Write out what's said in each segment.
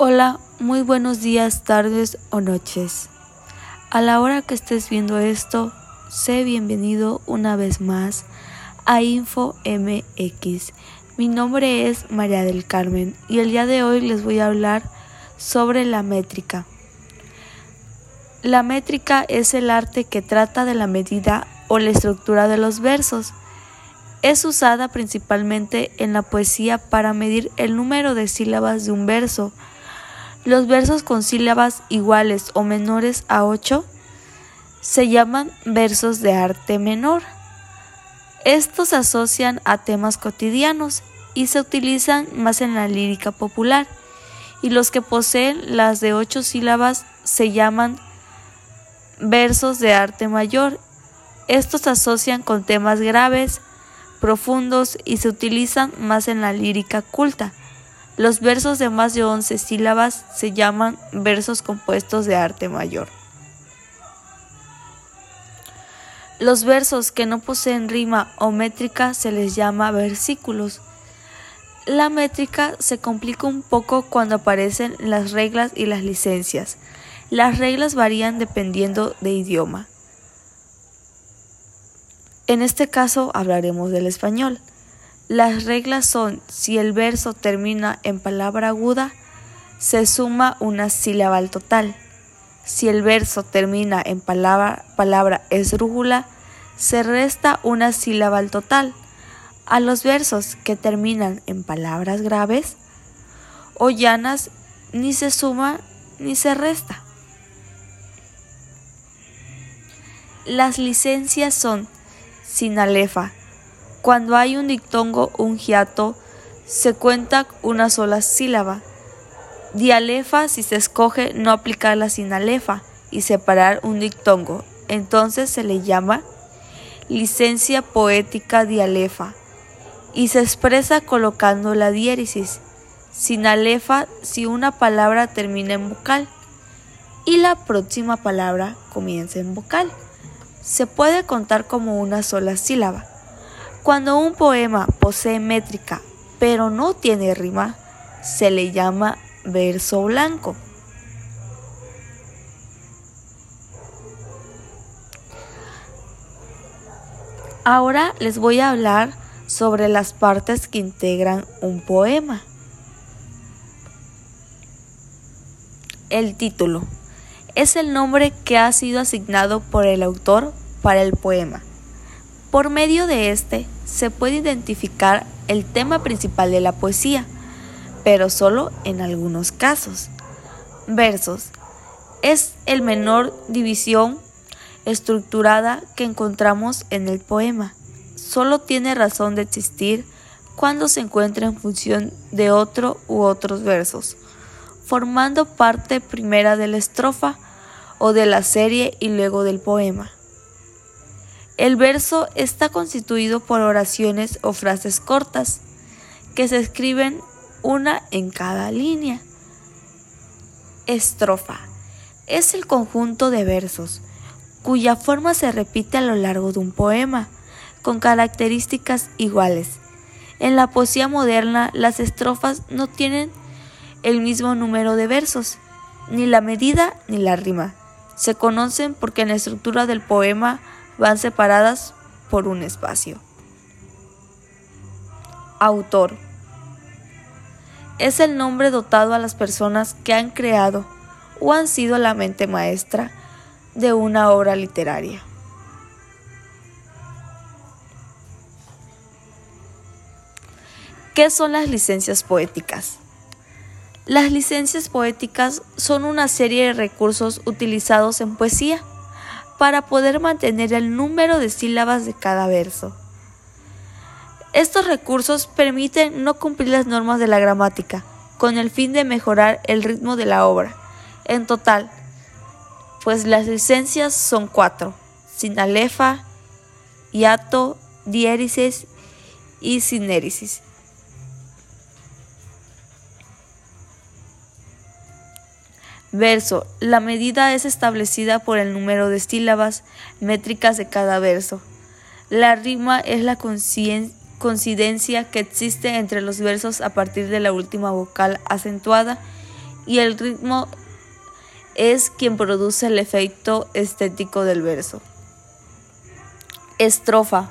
Hola, muy buenos días, tardes o noches. A la hora que estés viendo esto, sé bienvenido una vez más a Info MX. Mi nombre es María del Carmen y el día de hoy les voy a hablar sobre la métrica. La métrica es el arte que trata de la medida o la estructura de los versos. Es usada principalmente en la poesía para medir el número de sílabas de un verso los versos con sílabas iguales o menores a 8 se llaman versos de arte menor. Estos se asocian a temas cotidianos y se utilizan más en la lírica popular, y los que poseen las de ocho sílabas se llaman versos de arte mayor. Estos se asocian con temas graves, profundos y se utilizan más en la lírica culta. Los versos de más de 11 sílabas se llaman versos compuestos de arte mayor. Los versos que no poseen rima o métrica se les llama versículos. La métrica se complica un poco cuando aparecen las reglas y las licencias. Las reglas varían dependiendo de idioma. En este caso hablaremos del español. Las reglas son, si el verso termina en palabra aguda, se suma una sílaba al total. Si el verso termina en palabra, palabra esdrújula, se resta una sílaba al total. A los versos que terminan en palabras graves o llanas, ni se suma ni se resta. Las licencias son sin alefa, cuando hay un dictongo o un hiato, se cuenta una sola sílaba. Dialefa si se escoge no aplicar la sinalefa y separar un dictongo, entonces se le llama licencia poética dialefa y se expresa colocando la diéresis. Sinalefa si una palabra termina en vocal y la próxima palabra comienza en vocal. Se puede contar como una sola sílaba. Cuando un poema posee métrica pero no tiene rima, se le llama verso blanco. Ahora les voy a hablar sobre las partes que integran un poema. El título es el nombre que ha sido asignado por el autor para el poema. Por medio de este se puede identificar el tema principal de la poesía, pero solo en algunos casos. Versos. Es el menor división estructurada que encontramos en el poema. Solo tiene razón de existir cuando se encuentra en función de otro u otros versos, formando parte primera de la estrofa o de la serie y luego del poema. El verso está constituido por oraciones o frases cortas que se escriben una en cada línea. Estrofa es el conjunto de versos cuya forma se repite a lo largo de un poema, con características iguales. En la poesía moderna las estrofas no tienen el mismo número de versos, ni la medida ni la rima. Se conocen porque en la estructura del poema van separadas por un espacio. Autor. Es el nombre dotado a las personas que han creado o han sido la mente maestra de una obra literaria. ¿Qué son las licencias poéticas? Las licencias poéticas son una serie de recursos utilizados en poesía para poder mantener el número de sílabas de cada verso. Estos recursos permiten no cumplir las normas de la gramática, con el fin de mejorar el ritmo de la obra. En total, pues las licencias son cuatro, sinalefa, hiato, diéresis y sinérisis. Verso. La medida es establecida por el número de sílabas métricas de cada verso. La rima es la coincidencia que existe entre los versos a partir de la última vocal acentuada y el ritmo es quien produce el efecto estético del verso. Estrofa.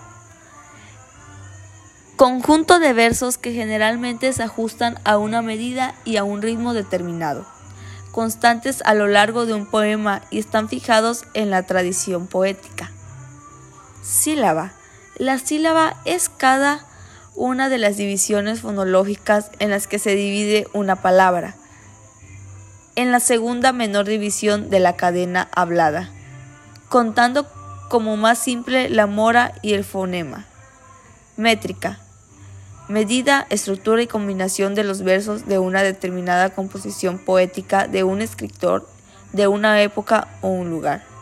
Conjunto de versos que generalmente se ajustan a una medida y a un ritmo determinado, constantes a lo largo de un poema y están fijados en la tradición poética. Sílaba. La sílaba es cada una de las divisiones fonológicas en las que se divide una palabra en la segunda menor división de la cadena hablada, contando como más simple la mora y el fonema. Métrica. Medida, estructura y combinación de los versos de una determinada composición poética de un escritor de una época o un lugar.